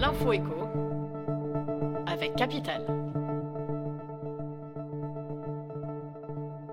L'info écho avec Capital.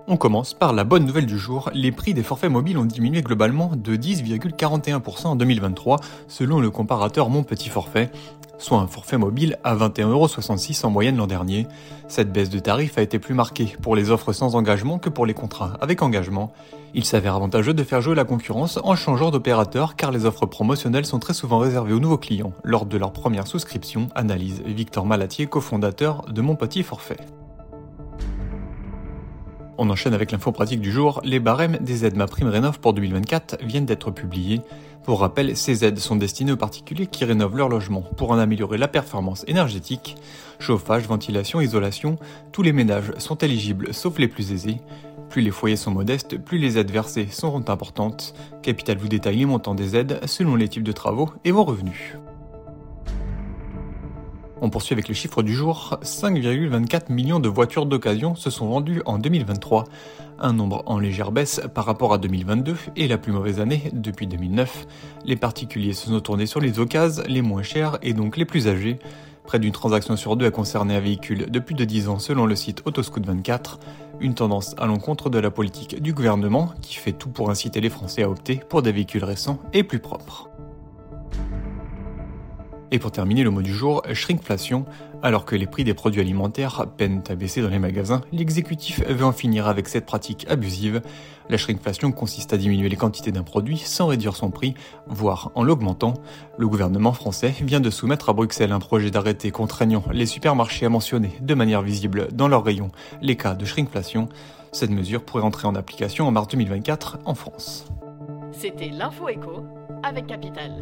On commence par la bonne nouvelle du jour. Les prix des forfaits mobiles ont diminué globalement de 10,41% en 2023 selon le comparateur Mon Petit Forfait, soit un forfait mobile à 21,66€ en moyenne l'an dernier. Cette baisse de tarif a été plus marquée pour les offres sans engagement que pour les contrats avec engagement. Il s'avère avantageux de faire jouer la concurrence en changeant d'opérateur car les offres promotionnelles sont très souvent réservées aux nouveaux clients lors de leur première souscription, analyse Victor Malatier, cofondateur de Mon Petit Forfait. On enchaîne avec l'info pratique du jour. Les barèmes des aides MaPrimeRénov pour 2024 viennent d'être publiés. Pour rappel, ces aides sont destinées aux particuliers qui rénovent leur logement pour en améliorer la performance énergétique. Chauffage, ventilation, isolation, tous les ménages sont éligibles sauf les plus aisés. Plus les foyers sont modestes, plus les aides versées seront importantes. Capital vous détaille les montants des aides selon les types de travaux et vos revenus. On poursuit avec les chiffres du jour. 5,24 millions de voitures d'occasion se sont vendues en 2023, un nombre en légère baisse par rapport à 2022 et la plus mauvaise année depuis 2009. Les particuliers se sont tournés sur les occasions les moins chères et donc les plus âgés. Près d'une transaction sur deux a concerné un véhicule de plus de 10 ans selon le site Autoscoot24, une tendance à l'encontre de la politique du gouvernement qui fait tout pour inciter les Français à opter pour des véhicules récents et plus propres. Et pour terminer le mot du jour, shrinkflation. Alors que les prix des produits alimentaires peinent à baisser dans les magasins, l'exécutif veut en finir avec cette pratique abusive. La shrinkflation consiste à diminuer les quantités d'un produit sans réduire son prix, voire en l'augmentant. Le gouvernement français vient de soumettre à Bruxelles un projet d'arrêté contraignant les supermarchés à mentionner de manière visible dans leurs rayons les cas de shrinkflation. Cette mesure pourrait entrer en application en mars 2024 en France. C'était l'info écho avec Capital.